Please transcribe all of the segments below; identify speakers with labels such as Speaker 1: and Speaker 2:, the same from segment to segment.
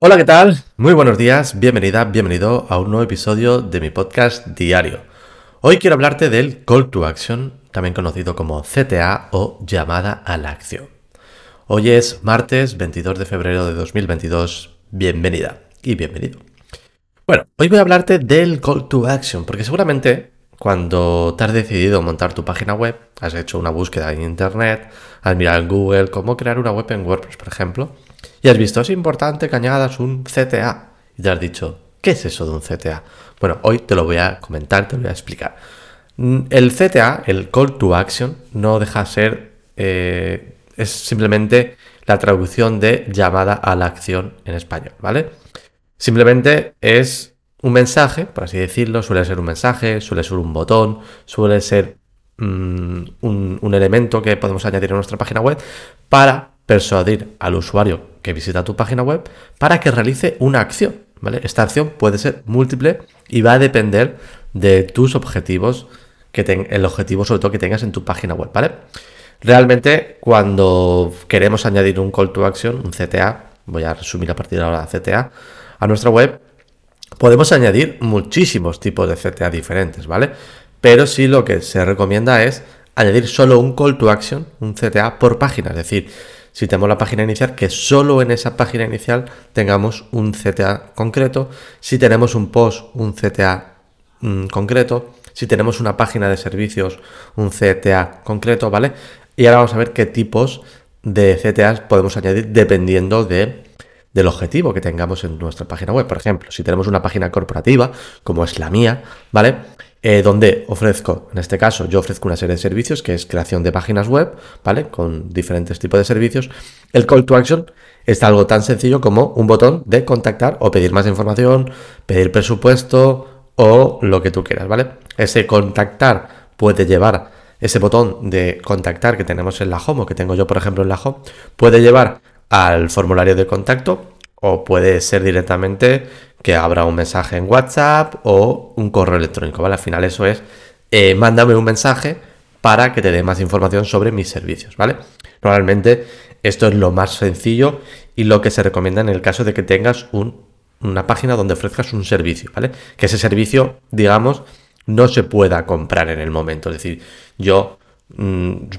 Speaker 1: Hola, ¿qué tal? Muy buenos días, bienvenida, bienvenido a un nuevo episodio de mi podcast diario. Hoy quiero hablarte del Call to Action, también conocido como CTA o llamada a la acción. Hoy es martes 22 de febrero de 2022. Bienvenida y bienvenido. Bueno, hoy voy a hablarte del Call to Action, porque seguramente cuando te has decidido montar tu página web, has hecho una búsqueda en Internet, has mirado en Google cómo crear una web en WordPress, por ejemplo, y has visto, es importante que añadas un CTA. Y te has dicho, ¿qué es eso de un CTA? Bueno, hoy te lo voy a comentar, te lo voy a explicar. Mm, el CTA, el Call to Action, no deja de ser, eh, es simplemente la traducción de llamada a la acción en español, ¿vale? Simplemente es un mensaje, por así decirlo, suele ser un mensaje, suele ser un botón, suele ser mm, un, elemento que podemos añadir a nuestra página web para persuadir al usuario que visita tu página web para que realice una acción. ¿vale? Esta acción puede ser múltiple y va a depender de tus objetivos, que el objetivo sobre todo que tengas en tu página web. ¿vale? Realmente cuando queremos añadir un call to action, un CTA, voy a resumir a partir de ahora CTA, a nuestra web, podemos añadir muchísimos tipos de CTA diferentes, ¿vale? Pero sí lo que se recomienda es añadir solo un call to action, un CTA por página, es decir, si tenemos la página inicial, que solo en esa página inicial tengamos un CTA concreto. Si tenemos un post, un CTA mm, concreto. Si tenemos una página de servicios, un CTA concreto, ¿vale? Y ahora vamos a ver qué tipos de CTAs podemos añadir dependiendo de, del objetivo que tengamos en nuestra página web. Por ejemplo, si tenemos una página corporativa, como es la mía, ¿vale? Eh, donde ofrezco, en este caso, yo ofrezco una serie de servicios que es creación de páginas web, ¿vale? Con diferentes tipos de servicios. El call to action es algo tan sencillo como un botón de contactar o pedir más información, pedir presupuesto o lo que tú quieras, ¿vale? Ese contactar puede llevar, ese botón de contactar que tenemos en la home o que tengo yo, por ejemplo, en la home, puede llevar al formulario de contacto o puede ser directamente que abra un mensaje en WhatsApp o un correo electrónico, ¿vale? Al final eso es, eh, mándame un mensaje para que te dé más información sobre mis servicios, ¿vale? Normalmente esto es lo más sencillo y lo que se recomienda en el caso de que tengas una página donde ofrezcas un servicio, ¿vale? Que ese servicio, digamos, no se pueda comprar en el momento. Es decir, yo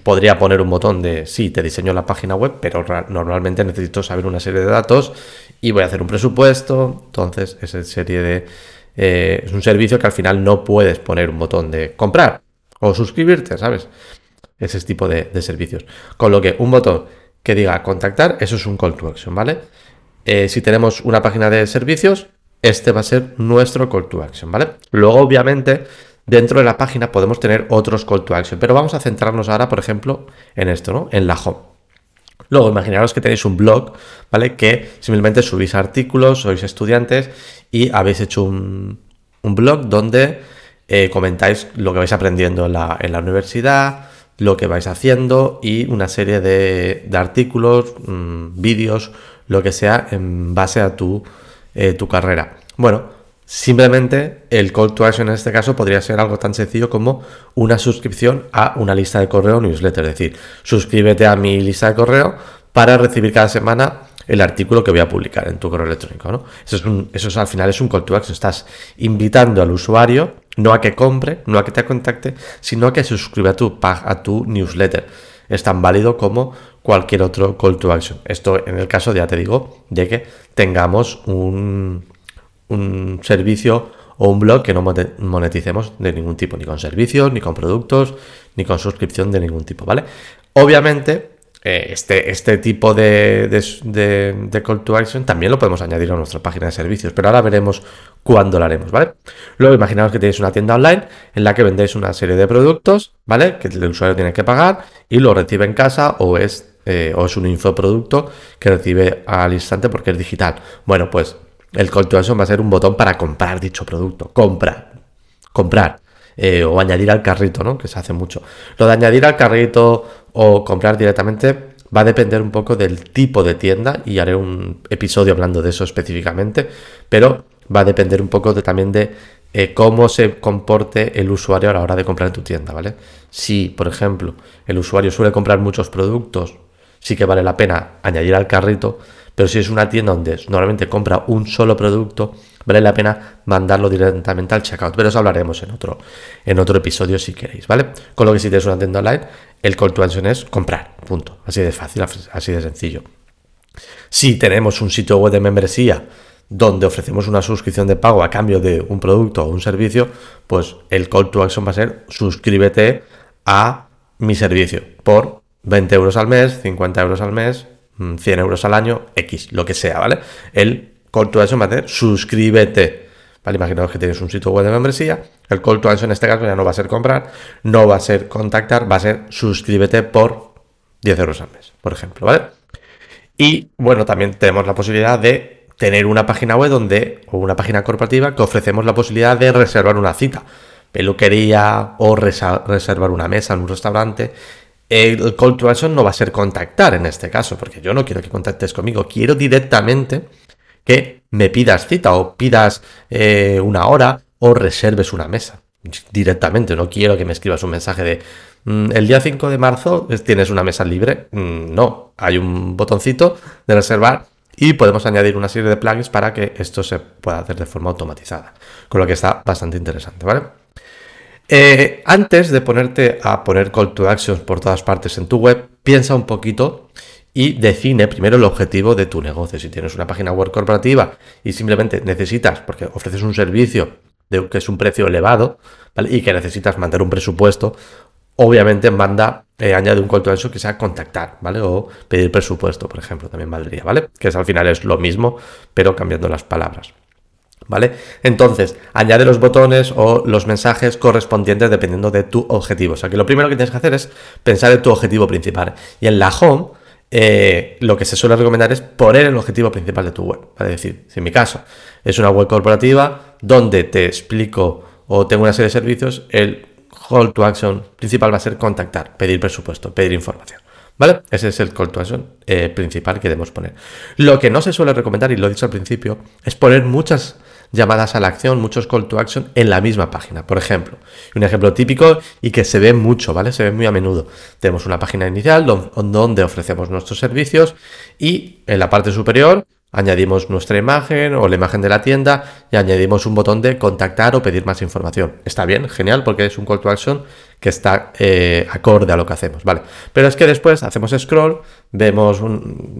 Speaker 1: podría poner un botón de sí, te diseño la página web, pero normalmente necesito saber una serie de datos y voy a hacer un presupuesto. Entonces, es serie de. Eh, es un servicio que al final no puedes poner un botón de comprar o suscribirte, ¿sabes? Ese tipo de, servicios. Con lo que un botón que diga contactar, eso es un call to action, ¿vale? Eh, si tenemos una página de servicios, este va a ser nuestro call to action, ¿vale? Luego, obviamente Dentro de la página podemos tener otros call to action, pero vamos a centrarnos ahora, por ejemplo, en esto, ¿no? En la home. Luego, imaginaros que tenéis un blog, ¿vale? Que simplemente subís artículos, sois estudiantes y habéis hecho un, blog donde eh, comentáis lo que vais aprendiendo en la, universidad, lo que vais haciendo y una serie de, artículos, mm, vídeos, lo que sea en base a tu, eh, tu carrera. Bueno, Simplemente el call to action en este caso podría ser algo tan sencillo como una suscripción a una lista de correo newsletter. Es decir, suscríbete a mi lista de correo para recibir cada semana el artículo que voy a publicar en tu correo electrónico. Eso, es al final es un call to action. Estás invitando al usuario no a que compre, no a que te contacte, sino a que suscriba a tu, a tu newsletter. Es tan válido como cualquier otro call to action. Esto en el caso, ya te digo, de que tengamos un un servicio o un blog que no moneticemos de ningún tipo, ni con servicios, ni con productos, ni con suscripción de ningún tipo, ¿vale? Obviamente, eh, este, este tipo de, de, call to action también lo podemos añadir a nuestra página de servicios, pero ahora veremos cuándo lo haremos, ¿vale? Luego imaginaos que tenéis una tienda online en la que vendéis una serie de productos, ¿vale? Que el usuario tiene que pagar y lo recibe en casa o es, eh, o es un infoproducto que recibe al instante porque es digital. Bueno, pues el call to action va a ser un botón para comprar dicho producto. Comprar. Comprar. Eh, o añadir al carrito, ¿no? Que se hace mucho. Lo de añadir al carrito o comprar directamente va a depender un poco del tipo de tienda y haré un episodio hablando de eso específicamente, pero va a depender un poco también de eh, cómo se comporte el usuario a la hora de comprar en tu tienda, ¿vale? Si, por ejemplo, el usuario suele comprar muchos productos, sí que vale la pena añadir al carrito, Pero si es una tienda donde normalmente compra un solo producto, vale la pena mandarlo directamente al checkout. Pero eso hablaremos en otro, en otro episodio si queréis, ¿vale? Con lo que si tienes una tienda online, el call to action es comprar, punto. Así de fácil, así de sencillo. Si tenemos un sitio web de membresía donde ofrecemos una suscripción de pago a cambio de un producto o un servicio, pues el call to action va a ser suscríbete a mi servicio por 20 euros al mes, 50 euros al mes, 100 mm, euros al año, X, lo que sea, ¿vale? El call to action va a ser suscríbete. ¿Vale? Imaginaos que tienes un sitio web de membresía. El call to action en este caso ya no va a ser comprar, no va a ser contactar, va a ser suscríbete por 10 euros al mes, por ejemplo, ¿vale? Y bueno, también tenemos la posibilidad de tener una página web donde, o una página corporativa que ofrecemos la posibilidad de reservar una cita, peluquería o reservar una mesa en un restaurante. El call to action no va a ser contactar en este caso, porque yo no quiero que contactes conmigo, quiero directamente que me pidas cita o pidas eh, una hora o reserves una mesa. Directamente, no quiero que me escribas un mensaje de mm, el día 5 de marzo tienes una mesa libre. Mm, no, hay un botoncito de reservar y podemos añadir una serie de plugins para que esto se pueda hacer de forma automatizada, con lo que está bastante interesante, ¿vale? Eh, antes de ponerte a poner call to actions por todas partes en tu web, piensa un poquito y define primero el objetivo de tu negocio. Si tienes una página web corporativa y simplemente necesitas, porque ofreces un servicio de que es un precio elevado, ¿vale? Y que necesitas mandar un presupuesto, obviamente manda, eh, añade un call to action que sea contactar, ¿vale? O pedir presupuesto, por ejemplo, también valdría, ¿vale? Que es, al final es lo mismo, pero cambiando las palabras. ¿Vale? Entonces, añade los botones o los mensajes correspondientes dependiendo de tu objetivo. O sea que lo primero que tienes que hacer es pensar en tu objetivo principal. Y en la home, eh, lo que se suele recomendar es poner el objetivo principal de tu web. Es decir, si en mi caso es una web corporativa donde te explico o tengo una serie de servicios, el call to action principal va a ser contactar, pedir presupuesto, pedir información. ¿Vale? Ese es el call to action eh, principal que debemos poner. Lo que no se suele recomendar, y lo he dicho al principio, es poner muchas llamadas a la acción, muchos call to action en la misma página. Por ejemplo, un ejemplo típico y que se ve mucho, ¿vale? Se ve muy a menudo. Tenemos una página inicial donde ofrecemos nuestros servicios y en la parte superior Añadimos nuestra imagen o la imagen de la tienda y añadimos un botón de contactar o pedir más información. Está bien, genial, porque es un call to action que está eh, acorde a lo que hacemos, ¿vale? Pero es que después hacemos scroll, vemos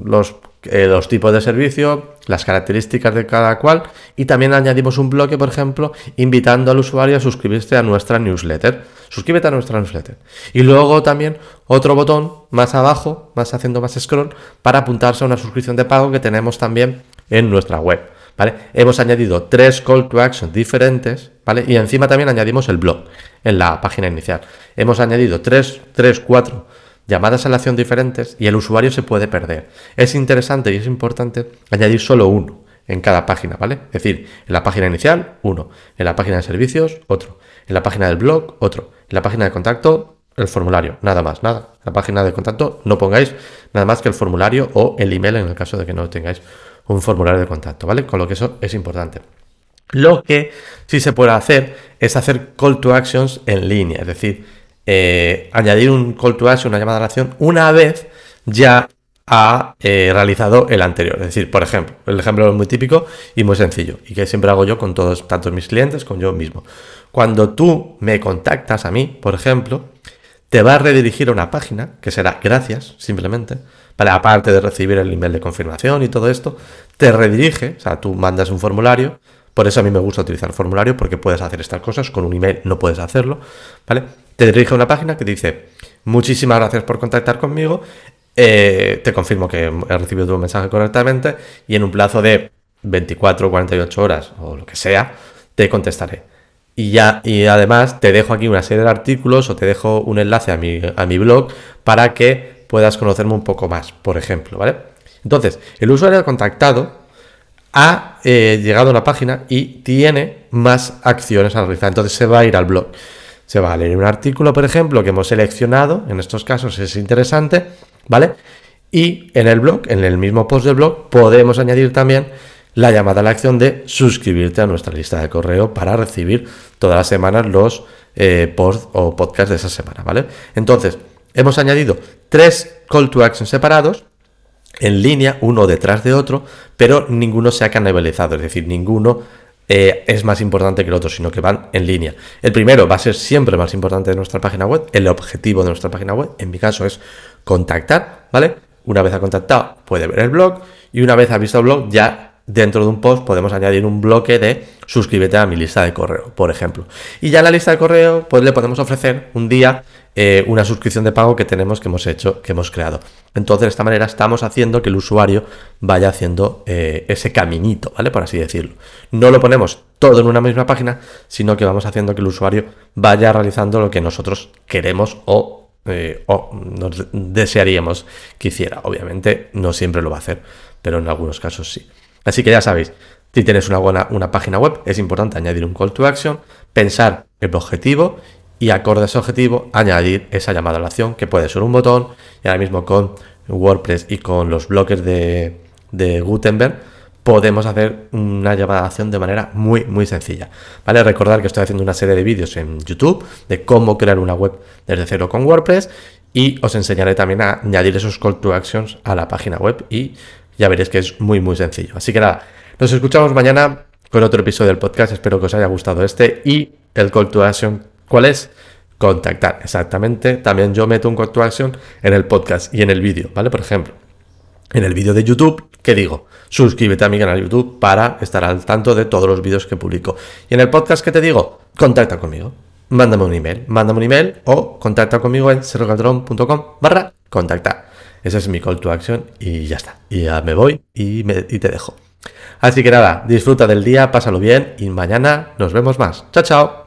Speaker 1: los, eh, los tipos de servicio, las características de cada cual y también añadimos un bloque, por ejemplo, invitando al usuario a suscribirse a nuestra newsletter suscríbete a nuestra newsletter. Y luego también otro botón más abajo, más haciendo más scroll, para apuntarse a una suscripción de pago que tenemos también en nuestra web. ¿Vale? Hemos añadido tres call to action diferentes, ¿vale? Y encima también añadimos el blog en la página inicial. Hemos añadido tres, tres, cuatro llamadas a la acción diferentes y el usuario se puede perder. Es interesante y es importante añadir solo uno en cada página, ¿vale? Es decir, en la página inicial, uno. En la página de servicios, otro. En la página del blog, otro. En la página de contacto, el formulario. Nada más, nada. La página de contacto no pongáis nada más que el formulario o el email en el caso de que no tengáis un formulario de contacto, ¿vale? Con lo que eso es importante. Lo que sí se puede hacer es hacer call to actions en línea, es decir, eh, añadir un call to action, una llamada a la acción, una vez ya ha eh, realizado el anterior. Es decir, por ejemplo, el ejemplo es muy típico y muy sencillo y que siempre hago yo con todos, tanto mis clientes como yo mismo. Cuando tú me contactas a mí, por ejemplo, te va a redirigir a una página que será gracias, simplemente, para aparte de recibir el email de confirmación y todo esto, te redirige, o sea, tú mandas un formulario, por eso a mí me gusta utilizar formulario porque puedes hacer estas cosas, con un email no puedes hacerlo, ¿vale? Te dirige a una página que dice, muchísimas gracias por contactar conmigo, eh, te confirmo que he recibido tu mensaje correctamente y en un plazo de 24 o 48 horas o lo que sea, te contestaré. Y ya, y además te dejo aquí una serie de artículos o te dejo un enlace a mi, a mi blog para que puedas conocerme un poco más, por ejemplo, ¿vale? Entonces, el usuario contactado ha eh, llegado a una página y tiene más acciones a realizar. Entonces se va a ir al blog. Se va a leer un artículo, por ejemplo, que hemos seleccionado. En estos casos es interesante ¿vale? Y en el blog, en el mismo post del blog, podemos añadir también la llamada a la acción de suscribirte a nuestra lista de correo para recibir todas las semanas los eh, posts o podcasts de esa semana, ¿vale? Entonces, hemos añadido tres call to action separados en línea, uno detrás de otro, pero ninguno se ha canibalizado, es decir, ninguno eh, es más importante que el otro, sino que van en línea. El primero va a ser siempre más importante de nuestra página web, el objetivo de nuestra página web, en mi caso es contactar, ¿vale? Una vez ha contactado, puede ver el blog y una vez ha visto el blog, ya dentro de un post podemos añadir un bloque de suscríbete a mi lista de correo, por ejemplo. Y ya en la lista de correo, pues le podemos ofrecer un día eh, una suscripción de pago que tenemos, que hemos hecho, que hemos creado. Entonces, de esta manera estamos haciendo que el usuario vaya haciendo eh, ese caminito, ¿vale? Por así decirlo. No lo ponemos todo en una misma página, sino que vamos haciendo que el usuario vaya realizando lo que nosotros queremos o, eh, o nos desearíamos que hiciera. Obviamente, no siempre lo va a hacer, pero en algunos casos sí. Así que ya sabéis, si tienes una buena una página web, es importante añadir un call to action, pensar el objetivo y acorde a ese objetivo añadir esa llamada a la acción que puede ser un botón y ahora mismo con WordPress y con los bloques de, Gutenberg podemos hacer una llamada a acción de manera muy muy sencilla. ¿Vale? Recordar que estoy haciendo una serie de vídeos en YouTube de cómo crear una web desde cero con WordPress y os enseñaré también a añadir esos call to actions a la página web y ya veréis que es muy, muy sencillo. Así que nada, nos escuchamos mañana con otro episodio del podcast. Espero que os haya gustado este. Y el call to action, ¿cuál es? Contactar, exactamente. También yo meto un call to action en el podcast y en el vídeo, ¿vale? Por ejemplo, en el vídeo de YouTube, ¿qué digo? Suscríbete a mi canal YouTube para estar al tanto de todos los vídeos que publico. Y en el podcast, ¿qué te digo? Contacta conmigo. Mándame un email. Mándame un email o contacta conmigo en sergocaldrón.com barra contactar. Ese es mi call to action y ya está. Y ya me voy y, y te dejo. Así que nada, disfruta del día, pásalo bien y mañana nos vemos más. Chao, chao.